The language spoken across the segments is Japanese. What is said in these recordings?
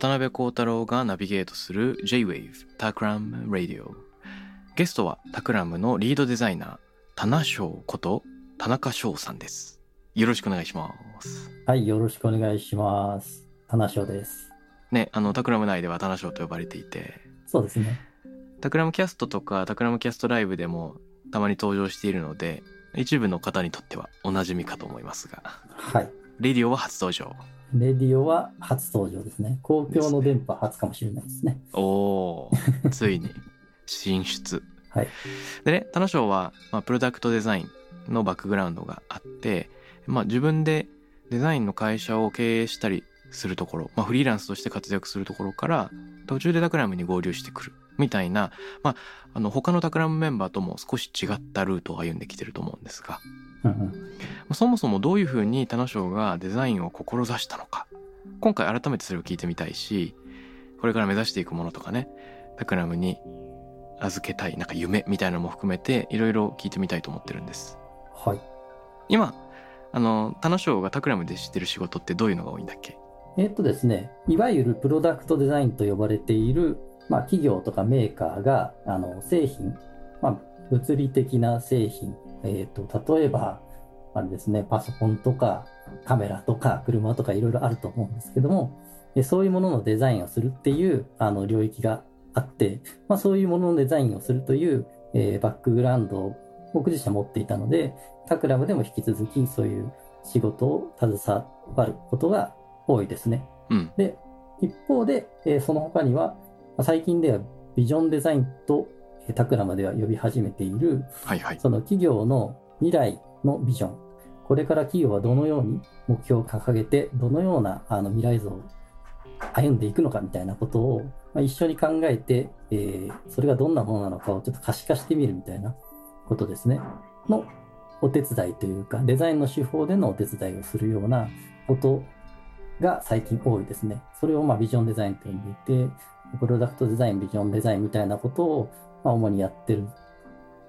渡邉康太郎がナビゲートする J-Wave Takram Radio ゲストは Takram のリードデザイナー田中翔こと田中翔さんですよろしくお願いしますはい、よろしくお願いします。田中翔です。ねあの Takram 内では田中翔と呼ばれていてそうですね。 Takram キャストとか Takram キャストライブでもたまに登場しているので一部の方にとってはおなじみかと思いますがはい。レディオは初登場レディオは初登場ですね。公共の電波初かもしれないですね。おおーついに進出はい。でね、田野翔は、まあ、プロダクトデザインのバックグラウンドがあって、まあ、自分でデザインの会社を経営したりするところ、まあ、フリーランスとして活躍するところから、途中でタクラムに合流してくる、みたいな、まあ、あの、他のタクラムメンバーとも少し違ったルートを歩んできてると思うんですが、うんうんまあそもそもどういうふうに田野翔がデザインを志したのか、今回改めてそれを聞いてみたいし、これから目指していくものとかね、タクラムに預けたい、なんか夢みたいなのも含めて、いろいろ聞いてみたいと思ってるんです。はい。今、あの、田野翔がタクラムで知ってる仕事ってどういうのが多いんだっけ？えっとですね、いわゆるプロダクトデザインと呼ばれている、まあ、企業とかメーカーが、あの、製品、まあ、物理的な製品、えっと、例えば、あれですね、パソコンとか、カメラとか、車とかいろいろあると思うんですけども、でそういうもののデザインをするっていう、あの、領域があって、まあ、そういうもののデザインをするという、えーバックグラウンドを僕自身は持っていたので、タクラムでも引き続きそういう仕事を携わることが多いですね。うん。で、一方で、えーその他には、まあ最近ではビジョンデザインと、えータクラムでは呼び始めている、はいはい。その企業の未来のビジョン。これから企業はどのように目標を掲げて、どのようなあの未来像を歩んでいくのかみたいなことを、まあ、一緒に考えて、えーそれがどんなものなのかをちょっと可視化してみるみたいなことですね。のお手伝いというか、デザインの手法でのお手伝いをするようなことが最近多いですね。それをまあビジョンデザインと呼んでいて、プロダクトデザイン、ビジョンデザインみたいなことを、まあ、主にやってる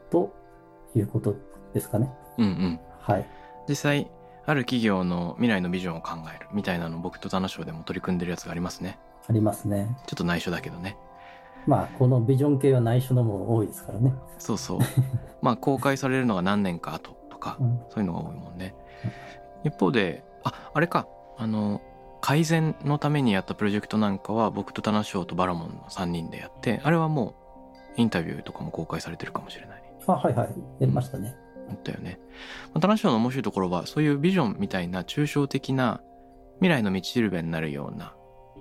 ということですかね。うんうん。はい。実際、ある企業の未来のビジョンを考えるみたいなの僕と田野翔でも取り組んでるやつがありますね。ありますね。ちょっと内緒だけどね。まあ、このビジョン系は内緒のもの多いですからね。そうそう。まあ公開されるのが何年か後とか、うんそういうのが多いもんね。一方で、あ、あれか、あの、改善のためにやったプロジェクトなんかは僕と田中翔とバラモンの3人でやって、あれはもうインタビューとかも公開されてるかもしれない。あ、はいはい。やりましたね。だったよね。まあ田中翔の面白いところは、そういうビジョンみたいな抽象的な未来の道しるべになるような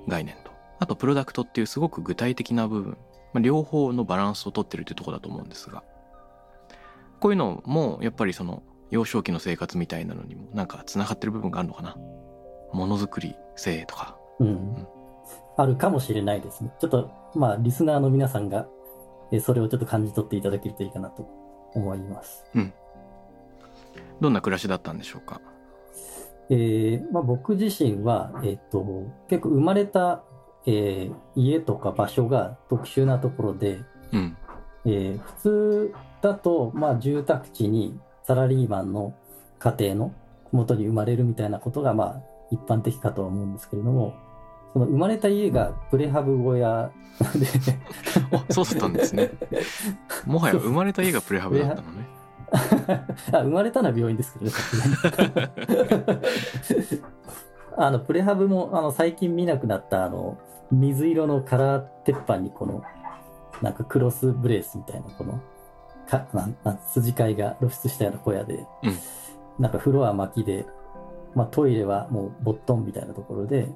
概念と、あとプロダクトっていうすごく具体的な部分、まあ、両方のバランスをとってるっていうところだと思うんですが、こういうのもやっぱりその幼少期の生活みたいなのにもなんか繋がってる部分があるのかな。ものづくり性とか。うん。あるかもしれないですね。ちょっと、まあ、リスナーの皆さんが、えーそれをちょっと感じ取っていただけるといいかなと思います。どんな暮らしだったんでしょうか？えーまあ、僕自身は、えっ、と、結構生まれた、えー家とか場所が特殊なところで、うん。えー普通だと、まあ、住宅地にサラリーマンの家庭の元に生まれるみたいなことが、まあ、一般的かとは思うんですけれども、その生まれた家がプレハブ小屋で、あ、そうだったんですね。もはや生まれた家がプレハブだったのね。あ生まれたのは病院ですけどね、あの、プレハブも、あの、最近見なくなった、あの、水色のカラー鉄板にこの、なんかクロスブレースみたいな、この、かなんなん筋交いが露出したような小屋で、うんなんか風呂は薪で、まあ、トイレはもうボットンみたいなところで、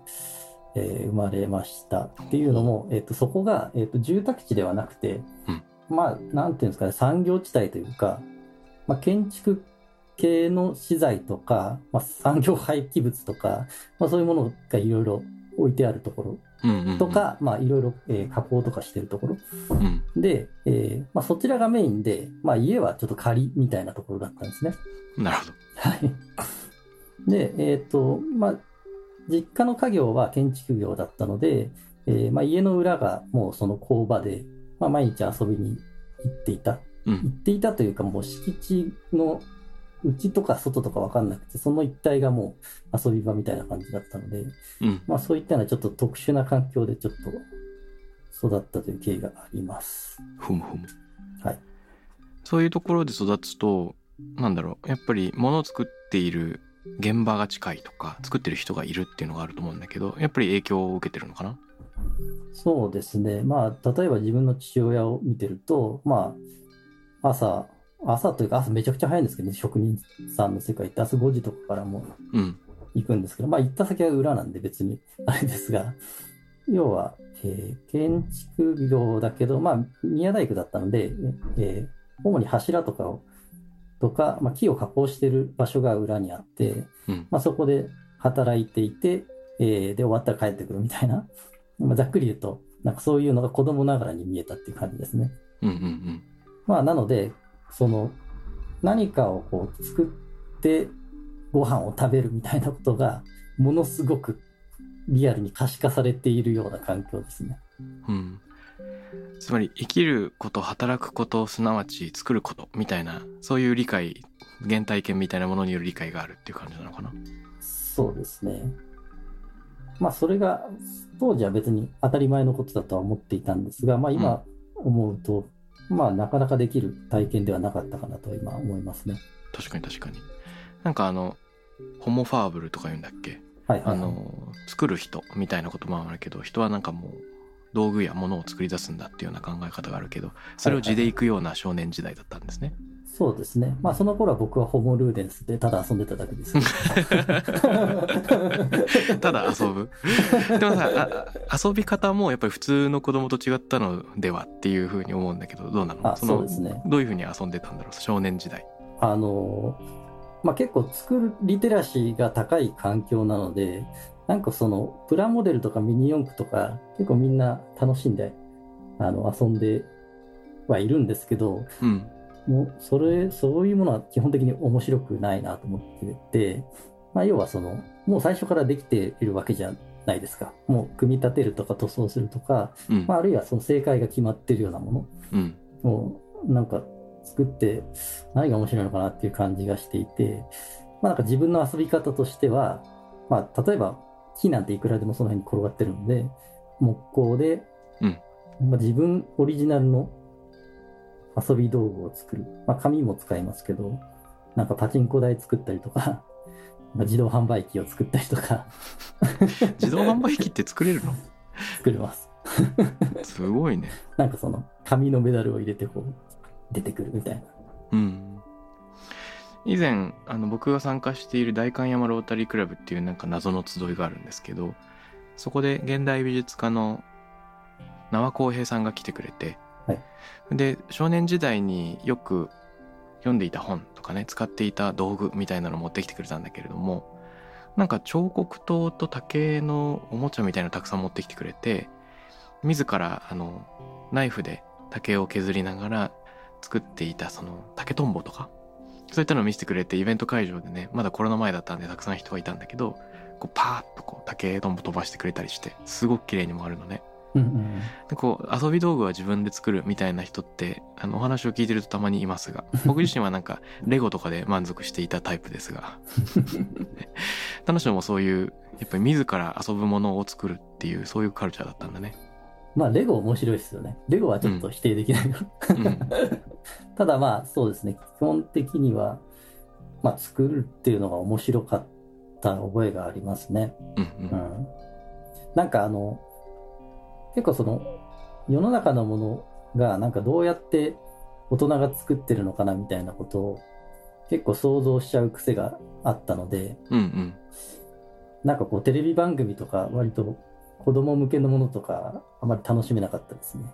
えー生まれましたっていうのも、えっ、と、そこが、えっ、と、住宅地ではなくて、うんまあ、なんていうんですかね、産業地帯というか、まあ、建築系の資材とか、まあ、産業廃棄物とか、まあ、そういうものがいろいろ置いてあるところと、か、まあ、いろいろ、えー加工とかしてるところ。うん。で、えーまあ、そちらがメインで、まあ、家はちょっと仮みたいなところだったんですね。なるほど。はい。で、えっ、と、まあ、実家の家業は建築業だったので、えーまあ、家の裏がもうその工場で、まあ、毎日遊びに行っていた。うん。行っていたというか、もう敷地の内とか外とかわかんなくて、その一帯がもう遊び場みたいな感じだったので、うん。まあ、そういったようなちょっと特殊な環境でちょっと育ったという経緯があります。ふむふむ。はい。そういうところで育つと、なんだろう、やっぱり物を作っている現場が近いとか、作ってる人がいるっていうのがあると思うんだけど、やっぱり影響を受けてるのかな？そうですね。まあ、例えば自分の父親を見てると、まあ、朝、朝というか朝めちゃくちゃ早いんですけどね、職人さんの世界って朝5時とかからもうん。行くんですけど、まあ行った先は裏なんで別に あれですが、要は、えー建築業だけど、まあ宮大工だったので、えー主に柱とかを、とか、まあ木を加工してる場所が裏にあって、うん。まあそこで働いていて、えーで終わったら帰ってくるみたいな、まあ、ざっくり言うと、なんかそういうのが子供ながらに見えたっていう感じですね。うんうんうん。まあ、なので、その、何かをこう作ってご飯を食べるみたいなことが、ものすごくリアルに可視化されているような環境ですね。うん。つまり生きること、働くこと、すなわち作ることみたいな、そういう理解、原体験みたいなものによる理解があるっていう感じなのかな？そうですね。まあ、それが、当時は別に当たり前のことだとは思っていたんですが、まあ、今思うと、まあ、なかなかできる体験ではなかったかなと今思いますね。確かに確かに。なんかあの、ホモファーブルとか言うんだっけ？はい、はい。あの、作る人みたいなこともあるけど、人はなんかもう、道具や物を作り出すんだっていうような考え方があるけど、それを地で行くような少年時代だったんですね。そうですね。まあ、その頃は僕はホモルーデンスでただ遊んでただけです。ただ遊ぶ。でもさあ、遊び方もやっぱり普通の子供と違ったのではっていうふうに思うんだけど、どうなの？あ、そのそうですね。どういうふうに遊んでたんだろう？少年時代。あの、まあ、結構作るリテラシーが高い環境なので、なんかそのプラモデルとかミニ四駆とか結構みんな楽しんであの遊んではいるんですけど、うん。もうそれ、そういうものは基本的に面白くないなと思ってて、まあ、要はその、もう最初からできているわけじゃないですか。もう組み立てるとか塗装するとか、うんま。あ、あるいはその正解が決まってるようなもの。うん。もうなんか作って何が面白いのかなっていう感じがしていて、まあなんか自分の遊び方としては、まあ例えば木なんていくらでもその辺に転がってるので、木工で、うんまあ、自分オリジナルの遊び道具を作る。まあ紙も使いますけど、なんかパチンコ台作ったりとか、まあ自動販売機を作ったりとか 自動販売機って作れるの？作れます。すごいね。なんかその紙のメダルを入れてこう出てくるみたいな。うん。以前、あの、僕が参加している代官山ロータリークラブっていうなんか謎の集いがあるんですけど、そこで現代美術家の縄公平さんが来てくれて、はい。で、少年時代によく読んでいた本とかね、使っていた道具みたいなのを持ってきてくれたんだけれども、なんか彫刻刀と竹のおもちゃみたいなのたくさん持ってきてくれて、自ら、あの、ナイフで竹を削りながら作っていたその竹とんぼとか、そういったのを見せてくれてイベント会場でね、まだコロナ前だったんでたくさん人がいたんだけど、こうパーッとこう竹とんぼ飛ばしてくれたりして、すごく綺麗にもあるのね。うんうんでこう遊び道具は自分で作るみたいな人ってあのお話を聞いてるとたまにいますが 僕自身はなんかレゴとかで満足していたタイプですが 楽しもそういうやっぱり自ら遊ぶものを作るっていうそういうカルチャーだったんだね。まあ、レゴ面白いですよね。レゴはちょっと否定できない。うん ただまあ、そうですね。基本的には、まあ、作るっていうのが面白かった覚えがありますね。うんうんうん。なんかあの、結構その、世の中のものがなんかどうやって大人が作ってるのかなみたいなことを結構想像しちゃう癖があったので、うんうん。なんかこうテレビ番組とか割と子供向けのものとかあまり楽しめなかったですね。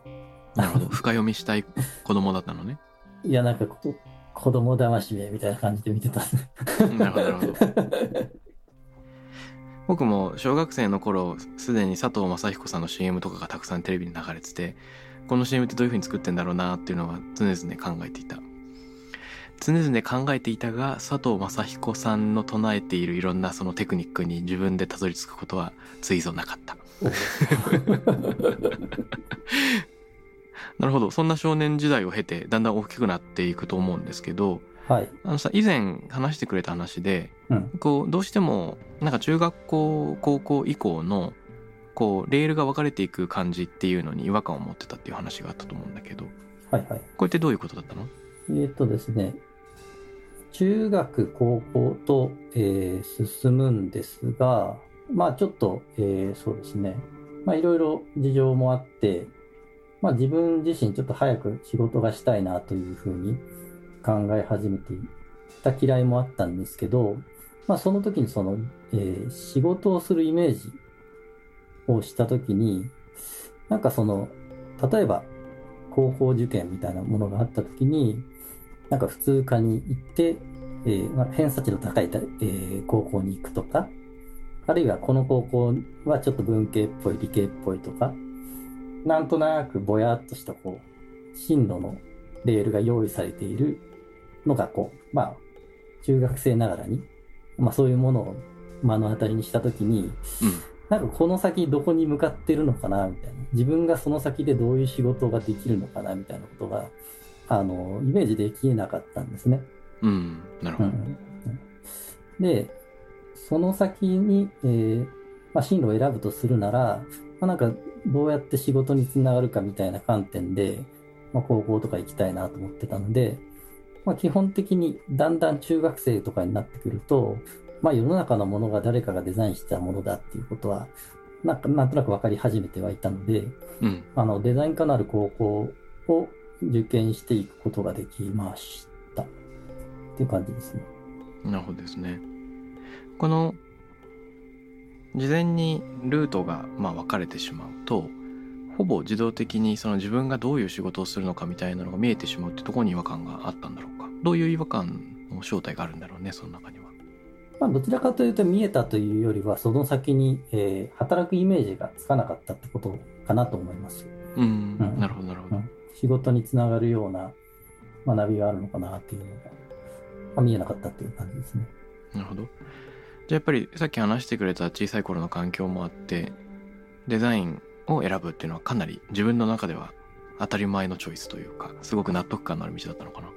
なるほど。深読みしたい子供だったのね。いや、なんかこう子供騙しめみたいな感じで見てた。なるほど、なるほど。僕も小学生の頃、すでに佐藤正彦さんの CM とかがたくさんテレビに流れてて、この CM ってどういう風に作ってんだろうなっていうのは常々考えていた。常々考えていたが、佐藤正彦さんの唱えているいろんなそのテクニックに自分でたどり着くことはついぞなかった。なるほど。そんな少年時代を経て、だんだん大きくなっていくと思うんですけど、はい。あのさ、以前話してくれた話で、うん。こう、どうしても、なんか中学校、高校以降の、こう、レールが分かれていく感じっていうのに違和感を持ってたっていう話があったと思うんだけど、はいはい。これってどういうことだったの？えっ、とですね、中学、高校と、えー進むんですが、まあちょっと、えーそうですね、まあいろいろ事情もあって、まあ自分自身ちょっと早く仕事がしたいなというふうに考え始めていた嫌いもあったんですけど、まあその時にその、えー仕事をするイメージをした時に、なんかその、例えば高校受験みたいなものがあった時に、なんか普通科に行って、えーまあ、偏差値の高い、えー高校に行くとか、あるいはこの高校はちょっと文系っぽい、理系っぽいとか、なんとなくぼやっとしたこう、進路のレールが用意されているのがこう、まあ、中学生ながらに、まあそういうものを目の当たりにしたときに、うん。なんかこの先どこに向かってるのかなみたいな。自分がその先でどういう仕事ができるのかなみたいなことが、あの、イメージできなかったんですね。うん。なるほど。うんで、その先に、えーまあ、進路を選ぶとするなら、まあ、なんかどうやって仕事につながるかみたいな観点で、まあ、高校とか行きたいなと思ってたので、まあ、基本的にだんだん中学生とかになってくると、まあ、世の中のものが誰かがデザインしたものだっていうことは、なんかなんとなく分かり始めてはいたので、うん。あのデザイン科のある高校を受験していくことができました。っていう感じですね。なるほどですね。この、事前にルートが、まあ、分かれてしまうと、ほぼ自動的にその自分がどういう仕事をするのかみたいなのが見えてしまうってところに違和感があったんだろうか。どういう違和感の正体があるんだろうね、その中には。まあ、どちらかというと見えたというよりは、その先に、えー働くイメージがつかなかったってことかなと思います。うん。うんなるほど、なるほど。うん仕事につながるような学びがあるのかなっていうのが、まあ、見えなかったっていう感じですね。なるほど。じゃあやっぱりさっき話してくれた小さい頃の環境もあって、デザインを選ぶっていうのはかなり自分の中では当たり前のチョイスというか、すごく納得感のある道だったのかな。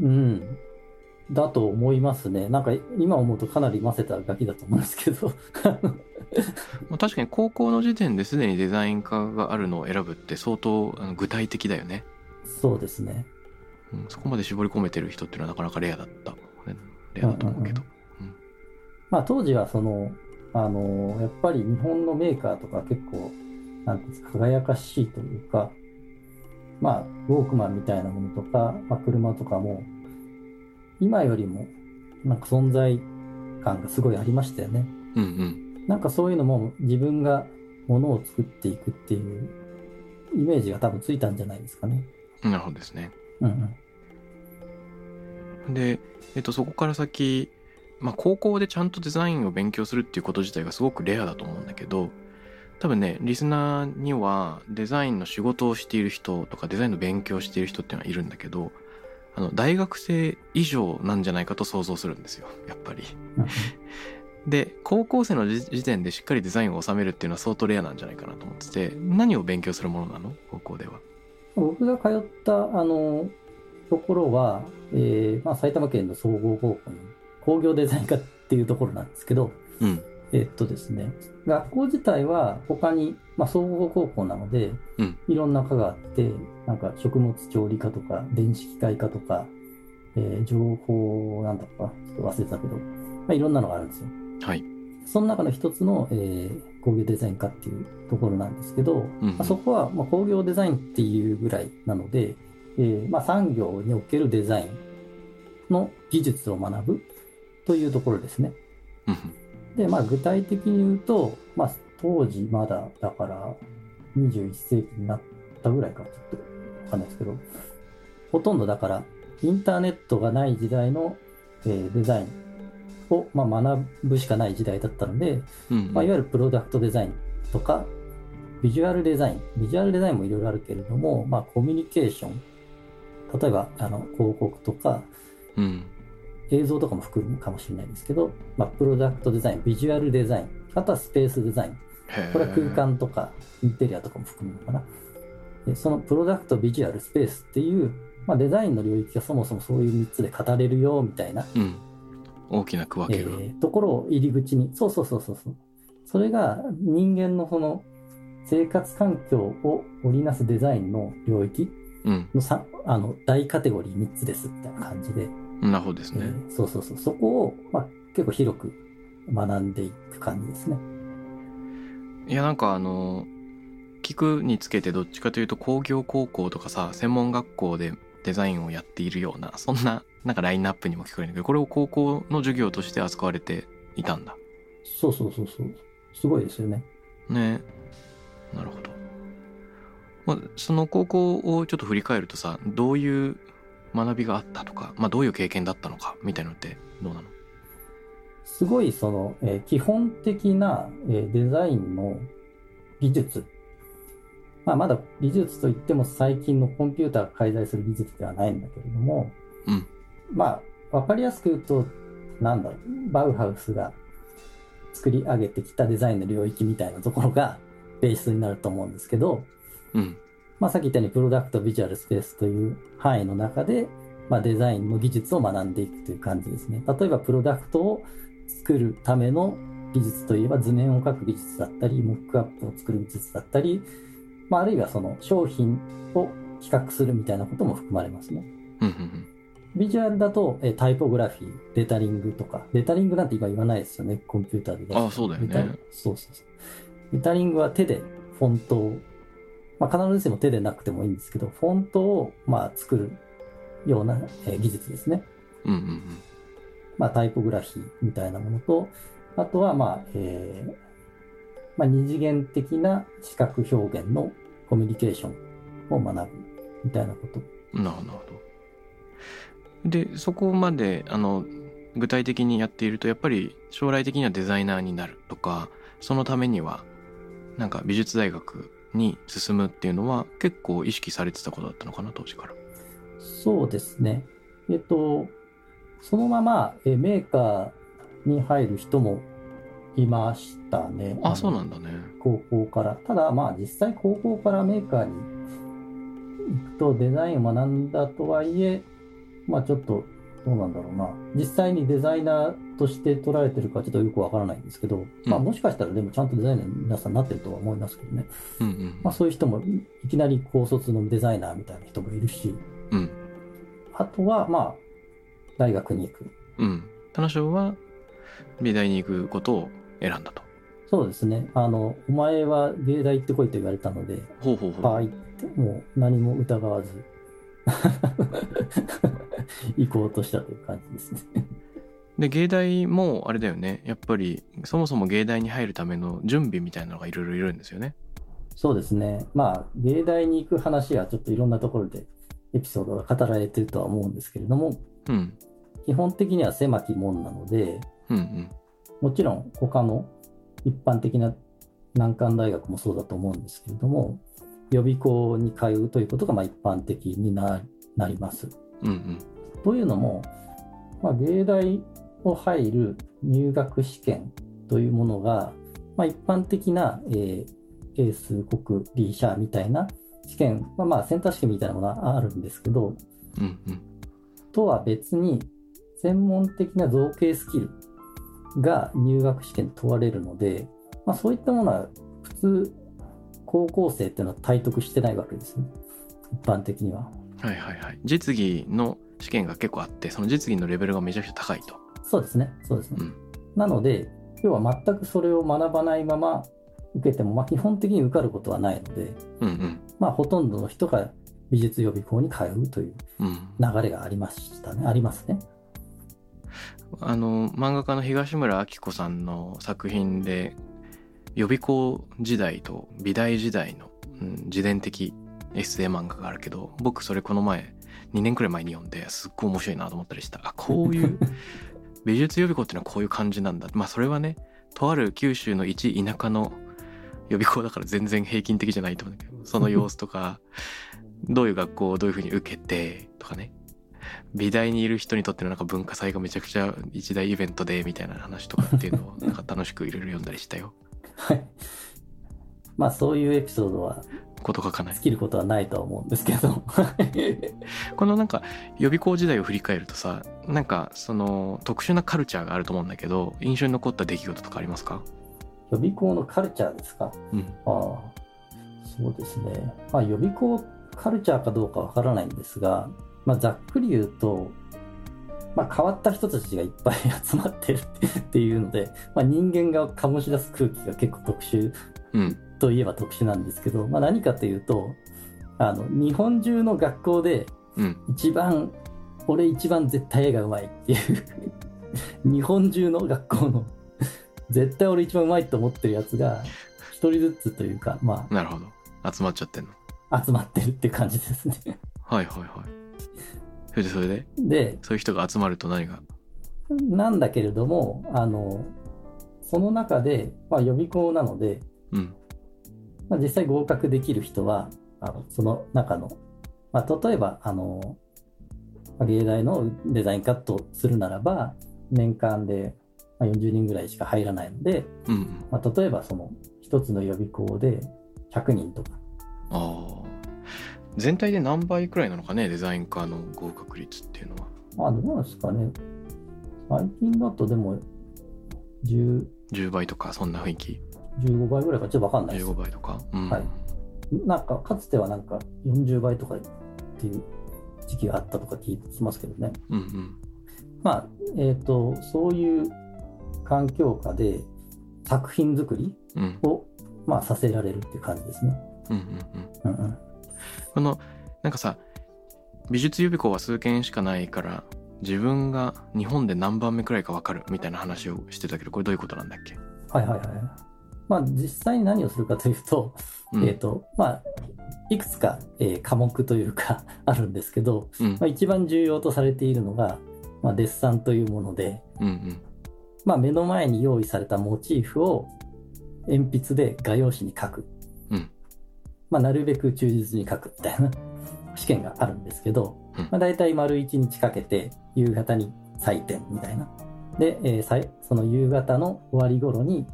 うん。だと思いますね。なんか今思うとかなり混ぜたガキだと思うんですけど。まあ、確かに高校の時点ですでにデザイン科があるのを選ぶって相当具体的だよね、そうですね。うん。そこまで絞り込めてる人っていうのはなかなかレアだった。レアだと思うけど。まあ当時はその、あの、やっぱり日本のメーカーとか結構、なんですか、輝かしいというか、まあ、ウォークマンみたいなものとか、まあ車とかも、今よりも、なんか存在感がすごいありましたよね。うんうん。なんかそういうのも自分がものを作っていくっていうイメージが多分ついたんじゃないですかね。なるほどですね。うんうん。で、えっと、そこから先、まあ、高校でちゃんとデザインを勉強するっていうこと自体がすごくレアだと思うんだけど、多分ね、リスナーにはデザインの仕事をしている人とかデザインの勉強をしている人っていうのはいるんだけど、あの、大学生以上なんじゃないかと想像するんですよ、やっぱり。で、高校生の時時点でしっかりデザインを収めるっていうのは相当レアなんじゃないかなと思ってて、何を勉強するものなの？高校では。僕が通った、あの、ところは、えーまあ、埼玉県の総合高校の工業デザイン科っていうところなんですけど、うん。えっとですね、学校自体は他に、まあ、総合高校なので、うんいろんな科があって、なんか食物調理科とか、電子機械科とか、えー情報なんだか、ちょっと忘れたけど、まあ、いろんなのがあるんですよ。はい。その中の一つの、えー工業デザイン科っていうところなんですけど、うんまあ、そこは、まあ、工業デザインっていうぐらいなので、えーまあ、産業におけるデザインの技術を学ぶというところですね。うんで、まあ、具体的に言うと、まあ、当時まだ、だから、21世紀になったぐらいか、ちょっとわかんないですけど、ほとんどだから、インターネットがない時代の、えーデザインを、まあ、学ぶしかない時代だったので、うんまあ、いわゆるプロダクトデザインとか、ビジュアルデザイン、ビジュアルデザインもいろいろあるけれども、まあ、コミュニケーション、例えば、あの、広告とか、うん映像とかも含むかもしれないですけど、まあ、プロダクトデザイン、ビジュアルデザイン、あとはスペースデザイン、これは空間とかインテリアとかも含むのかな。でそのプロダクト、ビジュアル、スペースっていう、まあ、デザインの領域がそもそもそういう3つで語れるよみたいな、うん。大きな区分えけが、ーところを入り口に、そうそうそうそうそう。それが人間のその生活環境を織りなすデザインの領域うん。のさあの大カテゴリー3つですみたいな感じで、なるほどですね、えーそうそうそう。そこを、まあ、結構広く学んでいく感じですね。いやなんかあの聞くにつけてどっちかというと工業高校とかさ専門学校でデザインをやっているようなそんななんかラインナップにも聞こえるんだけどこれを高校の授業として扱われていたんだそうそうそうそう。すごいですよね。ねなるほど、まあ、その高校をちょっと振り返るとさどういう学びがあったとか、まあ、どういう経験だったのかみたいなのってどうなの？すごいその、えー基本的な、えーデザインの技術。まあ、まだ技術といっても最近のコンピューターが介在する技術ではないんだけれども、うん。まあ、わかりやすく言うと、なんだろう、バウハウスが作り上げてきたデザインの領域みたいなところがベースになると思うんですけど、うんまあ、さっき言ったようにプロダクト、ビジュアル、スペースという範囲の中で、まあ、デザインの技術を学んでいくという感じですね。例えば、プロダクトを作るための技術といえば、図面を描く技術だったり、モックアップを作る技術だったり、まあ、あるいはその商品を企画するみたいなことも含まれますね。ビジュアルだと、えータイポグラフィー、レタリングとか、レタリングなんて今言わないですよね、コンピューターで。ああそうだよねレタリそうそうそう。レタリングは手でフォントを、まあ、必ずしも手でなくてもいいんですけど、フォントをまあ作るような、えー技術ですね。うんうんうんまあ、タイポグラフィーみたいなものと、あとは、まあ、えーまあ、二次元的な視覚表現のコミュニケーションを学ぶみたいなこと。なるほどでそこまであの具体的にやっているとやっぱり将来的にはデザイナーになるとかそのためにはなんか美術大学に進むっていうのは結構意識されてたことだったのかな当時からそうですね。えっと、そのままえメーカーに入る人もいましたね。あそうのなんだね高校から。ただ、まあ実際高校からメーカーに行くとデザインを学んだとはいえ、まあちょっとどうなんだろうな。実際にデザイナーとして取られてるかちょっとよくわからないんですけど、まあもしかしたらでもちゃんとデザイナーに皆さんなってるとは思いますけどね。うんうんまあそういう人もいいきなり高卒のデザイナーみたいな人もいるし、うんあとはまあ大学に行く。うん田中は美大に行くことを選んだとそうですね。あの、お前は芸大行ってこいと言われたので、ほうほうほうはいって、もう何も疑わず、行こうとしたという感じですね。で芸大もあれだよねやっぱりそもそも芸大に入るための準備みたいなのがいろいろいるんですよねそうですね。まあ、芸大に行く話はちょっといろんなところでエピソードが語られてるとは思うんですけれども、うん基本的には狭き門なので、うんうんもちろん他の一般的な難関大学もそうだと思うんですけれども、予備校に通うということがまあ一般的にななります。うんうんというのも、まあ、芸大を入る入学試験というものが、まあ、一般的な、えー、英数国理社みたいな試験、まあ、まあセンター試験みたいなものはあるんですけど、うんうんとは別に専門的な造形スキルが入学試験に問われるので、まあ、そういったものは普通高校生っていうのは体得してないわけですね。一般的には。はいはいはい。実技の試験が結構あってその実技のレベルがめちゃくちゃ高いと。そうですね。そうですね、うん。なので要は全くそれを学ばないまま受けても、まあ、基本的に受かることはないので、うんうん。まあ、ほとんどの人が美術予備校に通うといううん。流れがありましたね、ありますね。あの漫画家の東村明子さんの作品で予備校時代と美大時代の、うん、自伝的エッセイ漫画があるけど僕それこの前2年くらい前に読んですっごい面白いなと思ったりした。あこういう 美術予備校っていうのはこういう感じなんだ。まあそれはねとある九州の一田舎の予備校だから全然平均的じゃないと思うんだけど その様子とかどういう学校をどういうふうに受けてとかね。美大にいる人にとってのなんか文化祭がめちゃくちゃ一大イベントでみたいな話とかっていうのをなんか楽しくいろいろ読んだりしたよ。はい。まあ、そういうエピソードはこと書かない尽。きることはないとは思うんですけど。このなんか予備校時代を振り返るとさなんかその特殊なカルチャーがあると思うんだけど印象に残った出来事とかありますか？予備校のカルチャーですか？うんああ、そうですね。まあ、予備校カルチャーかどうかわからないんですが、まあ、ざっくり言うと、まあ、変わった人たちがいっぱい集まってる っていうので、まあ、人間が醸し出す空気が結構特殊うん。といえば特殊なんですけど、まあ、何かというと、あの、日本中の学校でうん。一番、俺一番絶対絵がうまいっていう、日本中の学校の、絶対俺一番うまいと思ってるやつが、一人ずつというか、まなるほど。集まっちゃってんの。あ、集まってるって感じですね。はいはいはいそれでそれで？で、そういう人が集まると何が？なんだけれども、あの、その中で、まあ予備校なので、うん。まあ、実際合格できる人は、あのその中の、まあ、例えば、あの、まあ芸大のデザインカットするならば、年間でまあ40人ぐらいしか入らないので、うんうん。まあ、例えばその一つの予備校で100人とか、全体で何倍くらいなのかねデザイン科の合格率っていうのはまあどうなんですかね。最近だとでも10、10倍とかそんな雰囲気15倍ぐらいかちょっとわかんないです15。倍とか？うん、はいなんか、かつてはなんか40倍とかっていう時期があったとか聞きますけどね。うんうんまあ、えっ、と、そういう環境下で作品作りうんを、まあ、させられるっていう感じですね。うんうんうんうんうん。このなんかさ美術予備校は数件しかないから自分が日本で何番目くらいか分かるみたいな話をしてたけどこれどういうことなんだっけ、はいはいはい。まあ、実際に何をするかというと、うんえっ、と、まあ、いくつか、えー科目というか あるんですけど、うんまあ、一番重要とされているのが、まあ、デッサンというもので、うんうんまあ、目の前に用意されたモチーフを鉛筆で画用紙に描く。うんまあ、なるべく忠実に描くみたいな 試験があるんですけど、うん。まあ、大体丸1日かけて夕方に採点みたいな。で、えーその夕方の終わり頃に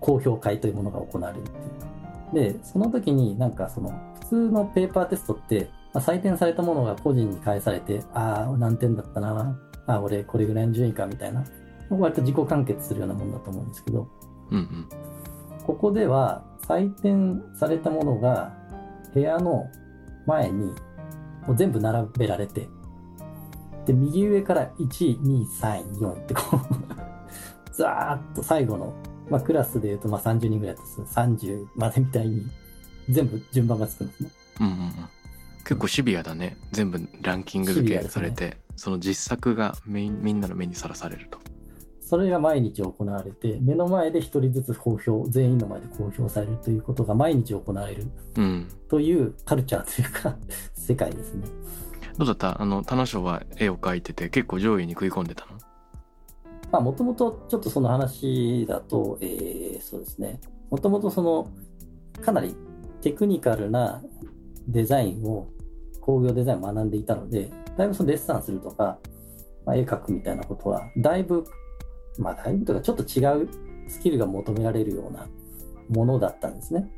公表会というものが行われるっていう。で、その時になんかその普通のペーパーテストって、まあ、採点されたものが個人に返されて、ああ、何点だったな、ああ、俺これぐらいの順位かみたいな、割と自己完結するようなものだと思うんですけど、うんうん。ここでは採点されたものが部屋の前にもう全部並べられて、で、右上から1位、2位、3位、4位ってこう、ザーッと最後の、まあクラスで言うとまあ30人ぐらいです30までみたいに全部順番がつくんですね。うんうんうん。結構シビアだね。全部ランキング付けされて、その実作がみみんなの目にさらされるとそれが毎日行われて、目の前で一人ずつ公表、全員の前で公表されるということが毎日行われるうんというカルチャーというか、世界ですね。どうだった？あの田中は絵を描いてて結構上位に食い込んでたの？まあ、もともとちょっとその話だと、えーそうですね。もともとその、かなりテクニカルなデザインを、工業デザインを学んでいたので、だいぶそのデッサンするとか、まあ、絵描くみたいなことは、だいぶ、まあ、だいぶとか、ちょっと違うスキルが求められるようなものだったんですね。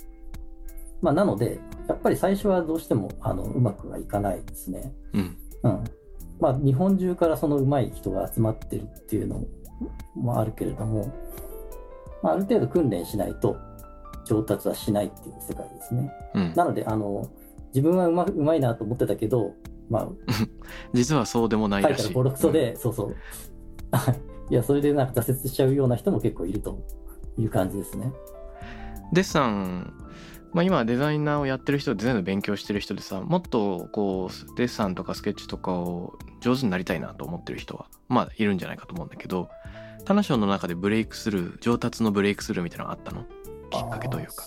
まあ、なので、やっぱり最初はどうしても、あの、うまくはいかないですね。うんうん。まあ、日本中からその上手い人が集まってるっていうのもあるけれども、まあ、ある程度訓練しないと上達はしないっていう世界ですね。うんなので、あの、自分はうまうまいなと思ってたけど、まあ、実はそうでもないららしいボロクソで、そうそう。いや、それでなんか挫折しちゃうような人も結構いるという感じですね。デッサン、まあ、今デザイナーをやってる人デザインの勉強してる人でさもっとこうデッサンとかスケッチとかを上手になりたいなと思ってる人はまあいるんじゃないかと思うんだけどタナショーの中でブレイクスルー上達のブレイクスルーみたいなのがあったの？きっかけというか。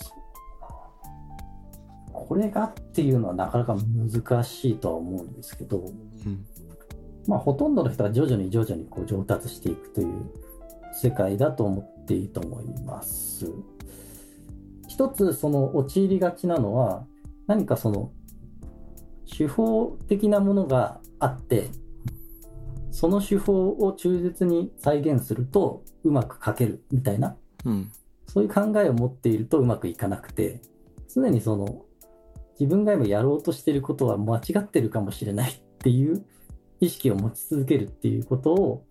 これがっていうのはなかなか難しいとは思うんですけど、うんまあ、ほとんどの人は徐々に徐々にこう上達していくという世界だと思っていいと思います。一つその陥りがちなのは何かその手法的なものがあってその手法を忠実に再現するとうまく描けるみたいなうんそういう考えを持っているとうまくいかなくて常にその自分が今やろうとしていることは間違ってるかもしれないっていう意識を持ち続けるっていうことを、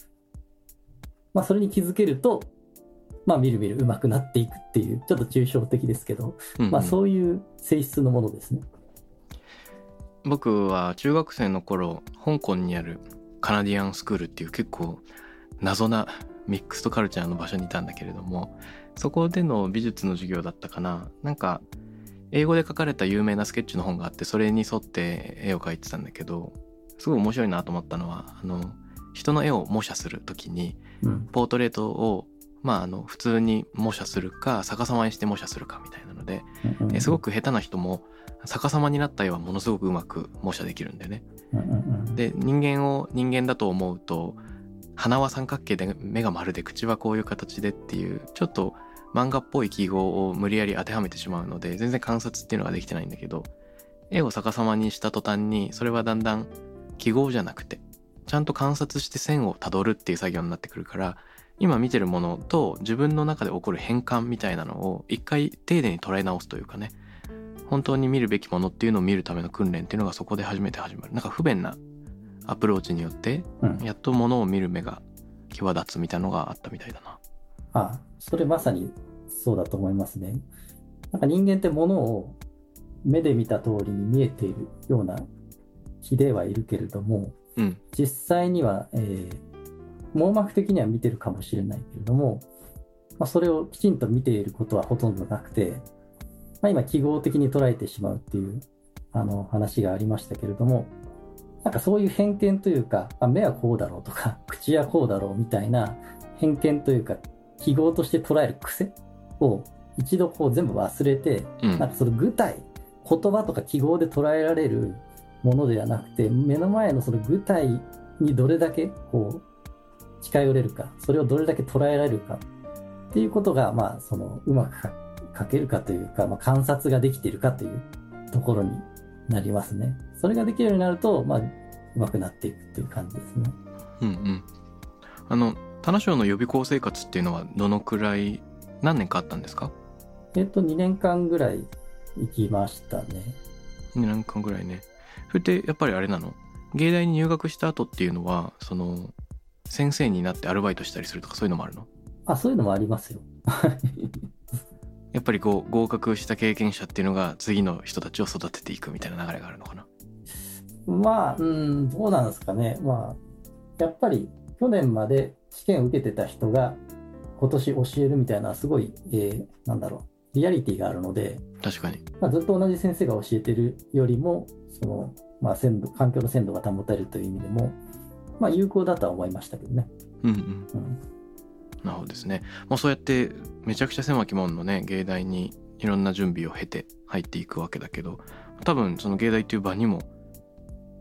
まあ、それに気づけると、まあ、みるみる上手くなっていくっていうちょっと抽象的ですけど、うんうんまあ、そういう性質のものですね。僕は中学生の頃香港にあるカナディアンスクールっていう結構謎なミックストカルチャーの場所にいたんだけれどもそこでの美術の授業だったかななんか英語で書かれた有名なスケッチの本があってそれに沿って絵を描いてたんだけどすごい面白いなと思ったのはあの人の絵を模写する時にうん。ポートレートをまああの普通に模写するか逆さまにして模写するかみたいなのでうんすごく下手な人も逆さまになった絵はものすごくうまく模写できるんだよね。で人間を人間だと思うと鼻は三角形で目が丸で口はこういう形でっていうちょっと漫画っぽい記号を無理やり当てはめてしまうので全然観察っていうのができてないんだけど絵を逆さまにした途端にそれはだんだん記号じゃなくてちゃんと観察して線をたどるっていう作業になってくるから今見てるものと自分の中で起こる変換みたいなのを一回丁寧に捉え直すというかね。本当に見るべきものっていうのを見るための訓練っていうのがそこで初めて始まる。なんか不便なアプローチによってうん。やっとものを見る目が際立つみたいなのがあったみたいだな。あそれまさにそうだと思いますね。なんか人間ってものを目で見た通りに見えているような気ではいるけれども、うん。実際には、えー網膜的には見てるかもしれないけれども、まあ、それをきちんと見ていることはほとんどなくて、まあ、今記号的に捉えてしまうっていうあの話がありましたけれどもなんかそういう偏見というかあ目はこうだろうとか 口はこうだろうみたいな偏見というか記号として捉える癖を一度こう全部忘れてうん。なんかその具体言葉とか記号で捉えられるものではなくて目の前のその具体にどれだけこう近寄れるかそれをどれだけ捉えられるかっていうことがまあそのうまくか書けるかというか、まあ、観察ができているかというところになりますね。それができるようになるとまあうまくなっていくっていう感じですね。うんうん。あの棚賞の予備校生活っていうのはどのくらい何年かあったんですか？えっと2年間ぐらい行きましたね。2年間ぐらいねそれってやっぱりあれなの？芸大に入学した後っていうのはその先生になってアルバイトしたりするとかそういうのもあるの？あそういうのもありますよ。やっぱりこう合格した経験者っていうのが次の人たちを育てていくみたいな流れがあるのかな？まあ、うん、どうなんですかね。まあ、やっぱり去年まで試験を受けてた人が今年教えるみたいなすごい、えーなんだろう、リアリティがあるので、確かにまあ、ずっと同じ先生が教えてるよりも、その、まあ、鮮度、環境の鮮度が保たれるという意味でも、まあ、有効だとは思いましたけどね。うんうんうん。なるほどですねもうそうやってめちゃくちゃ狭き門のね芸大にいろんな準備を経て入っていくわけだけど多分その芸大っていう場にも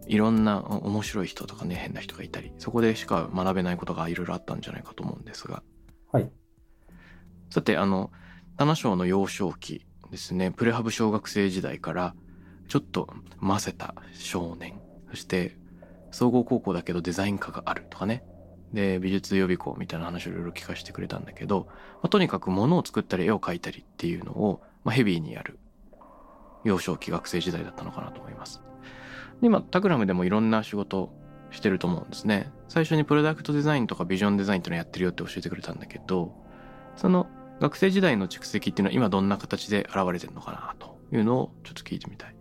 いろんなお面白い人とかね変な人がいたりそこでしか学べないことがいろいろあったんじゃないかと思うんですがはい。さてあの七章の幼少期ですねプレハブ小学生時代からちょっと混ぜた少年そして総合高校だけどデザイン科があるとかねで美術予備校みたいな話をいろいろ聞かせてくれたんだけど、まあとにかく物を作ったり絵を描いたりっていうのを、まあ、ヘビーにやる幼少期学生時代だったのかなと思います。で今タクラムでもいろんな仕事してると思うんですね。最初にプロダクトデザインとかビジョンデザインっていうのやってるよって教えてくれたんだけどその学生時代の蓄積っていうのは今どんな形で現れてるのかなというのをちょっと聞いてみたい。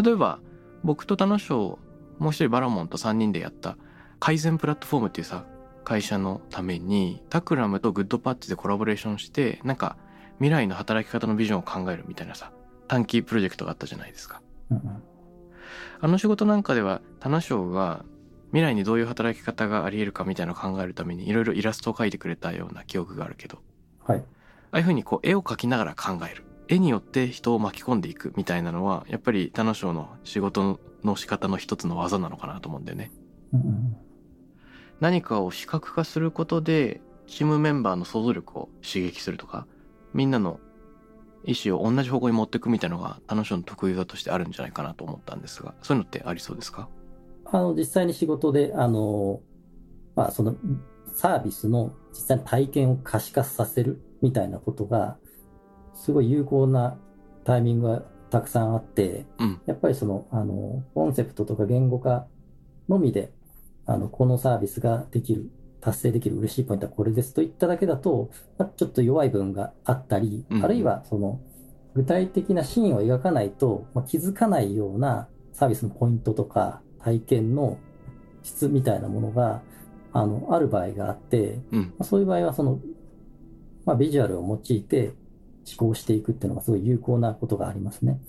例えば僕と田野翔もう一人バラモンと3人でやった改善プラットフォームっていうさ会社のためにタクラムとグッドパッチでコラボレーションしてなんか未来の働き方のビジョンを考えるみたいなさ短期プロジェクトがあったじゃないですか。うんあの仕事なんかでは棚章が未来にどういう働き方があり得るかみたいなのを考えるためにいろいろイラストを描いてくれたような記憶があるけどはい。ああいうふうにこう絵を描きながら考える絵によって人を巻き込んでいくみたいなのはやっぱり棚章の仕事の仕方の一つの技なのかなと思うんだよね。うん何かを視覚化することでチームメンバーの想像力を刺激するとかみんなの意思を同じ方向に持っていくみたいなのが楽しの得意技としてあるんじゃないかなと思ったんですがそういうのってありそうですか？あの、実際に仕事で、あの、まあ、その、サービスの実際に体験を可視化させるみたいなことが、すごい有効なタイミングがたくさんあって、うん。やっぱりその、あの、コンセプトとか言語化のみで、あの、このサービスができる、達成できる嬉しいポイントはこれですと言っただけだと、まあ、ちょっと弱い部分があったり、うん。あるいはその、具体的なシーンを描かないと、まあ、気づかないようなサービスのポイントとか体験の質みたいなものが、あの、ある場合があって、うん。まあそういう場合はその、まあ、ビジュアルを用いて思考していくっていうのがすごい有効なことがありますね。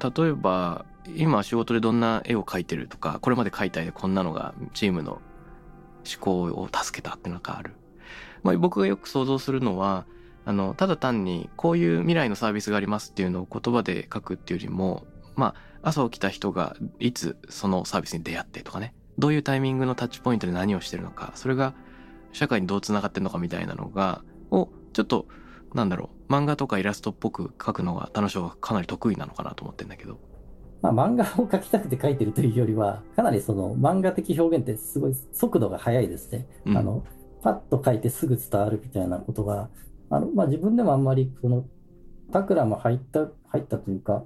例えば今仕事でどんな絵を描いてるとかこれまで描いた絵でこんなのがチームの思考を助けたっていうのがある、まあ、僕がよく想像するのはあのただ単にこういう未来のサービスがありますっていうのを言葉で書くっていうよりもまあ朝起きた人がいつそのサービスに出会ってとかねどういうタイミングのタッチポイントで何をしてるのかそれが社会にどうつながってるのかみたいなのがをちょっとなんだろう漫画とかイラストっぽく描くのが楽しはかなり得意なのかなと思ってんだけどまあ、漫画を描きたくて描いてるというよりは、かなりその漫画的表現ってすごい速度が速いですね。うんあの、パッと書いてすぐ伝わるみたいなことが、あの、まあ、自分でもあんまり、その、タクラム入った、入ったというか、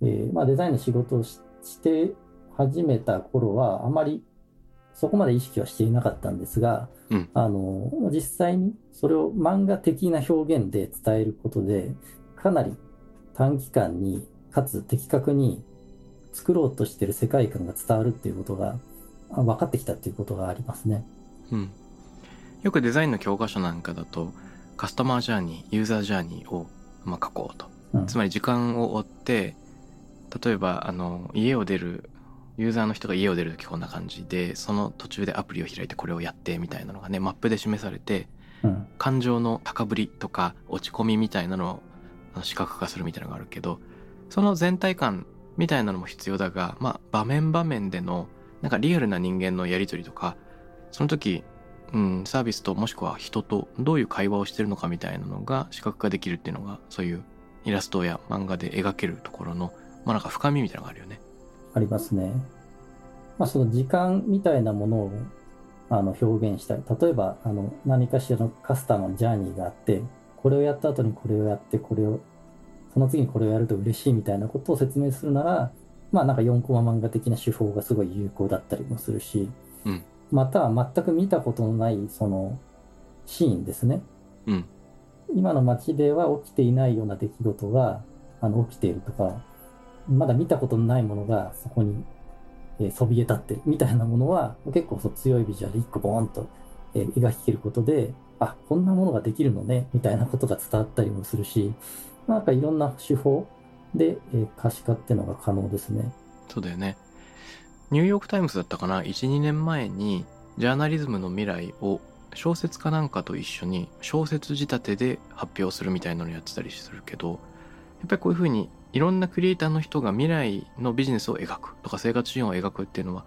えーまあ、デザインの仕事をしして始めた頃は、あまりそこまで意識はしていなかったんですが、うん。あの、実際にそれを漫画的な表現で伝えることで、かなり短期間に、かつ的確に作ろうとしている世界観が伝わるっていうことがあ分かってきたっていうことがありますね。うん、よくデザインの教科書なんかだとカスタマージャーニーユーザージャーニーをまあ書こうと。うん。つまり時間を追って例えばあの家を出るユーザーの人が家を出る時こんな感じでその途中でアプリを開いてこれをやってみたいなのがねマップで示されてうん感情の高ぶりとか落ち込みみたいなのを視覚化するみたいなのがあるけどその全体感みたいなのも必要だが、まあ、場面場面でのなんかリアルな人間のやり取りとかその時、うん、サービスともしくは人とどういう会話をしてるのかみたいなのが視覚化できるっていうのがそういうイラストや漫画で描けるところの、まあ、なんか深みみたいなのがあるよね。ありますね。まあ、その時間みたいなものをあの表現したり、例えばあの何かしらのカスタマーのジャーニーがあって、これをやった後にこれをやって、これを、その次にこれをやると嬉しいみたいなことを説明するなら、まあなんか4コマ漫画的な手法がすごい有効だったりもするし、うんまたは全く見たことのないそのシーンですね。うん今の街では起きていないような出来事があの起きているとか、まだ見たことのないものがそこに、えーそびえ立ってるみたいなものは結構そう強いビジュアル一個ボーンと、えー描き切ることで、あ、こんなものができるのね、みたいなことが伝わったりもするし、なんかいろんな手法で、えー可視化っていうのが可能ですね。そうだよね。ニューヨークタイムズだったかな ?1、2年前にジャーナリズムの未来を小説家なんかと一緒に小説仕立てで発表するみたいなのやってたりするけど、やっぱりこういうふうにいろんなクリエイターの人が未来のビジネスを描くとか生活シーンを描くっていうのは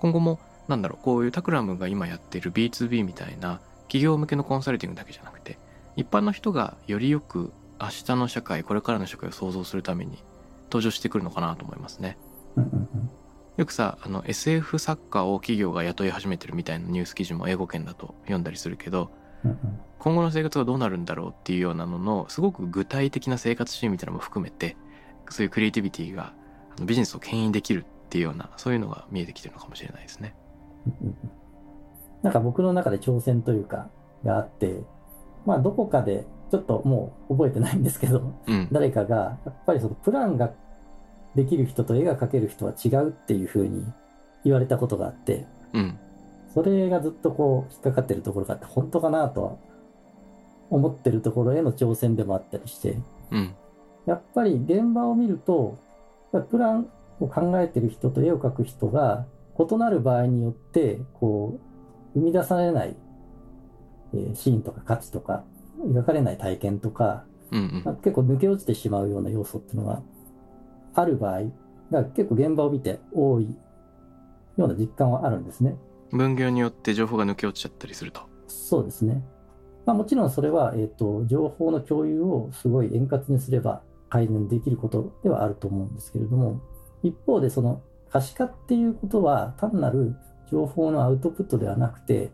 今後もなんだろうこういう Takram が今やっている B2B みたいな企業向けのコンサルティングだけじゃなくて一般の人がよりよく明日の社会これからの社会を創造するために登場してくるのかなと思いますね。よくさあの SF 作家を企業が雇い始めてるみたいなニュース記事も英語圏だと読んだりするけど今後の生活がどうなるんだろうっていうようなののすごく具体的な生活シーンみたいなのも含めてそういうクリエイティビティがあのビジネスを牽引できるっていうようなそういうのが見えてきてるのかもしれないですね。なんか僕の中で挑戦というか、があって、まあどこかで、ちょっともう覚えてないんですけど、うん、誰かが、やっぱりそのプランができる人と絵が描ける人は違うっていうふうに言われたことがあって、うん、それがずっとこう引っかかってるところがあって、本当かなとは思ってるところへの挑戦でもあったりして、うん。やっぱり現場を見ると、プランを考えてる人と絵を描く人が異なる場合によって、こう、生み出されない、えーシーンとか価値とか、描かれない体験とか、うんうん。結構抜け落ちてしまうような要素っていうのがある場合が結構現場を見て多いような実感はあるんですね。分業によって情報が抜け落ちちゃったりすると。そうですね。まあ、もちろんそれは、えっ、と、情報の共有をすごい円滑にすれば改善できることではあると思うんですけれども、一方でその可視化っていうことは単なる情報のアウトプットではなくて、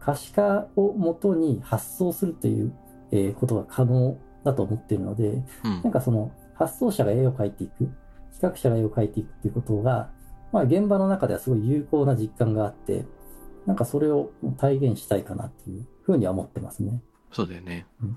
可視化をもとに発想するという、えーことが可能だと思っているので、うんなん。かその発想者が絵を描いていく、企画者が絵を描いていくっていうことが、まあ現場の中ではすごい有効な実感があって、なんかそれを体現したいかなっていうふうには思ってますね。そうだよね。J-Wave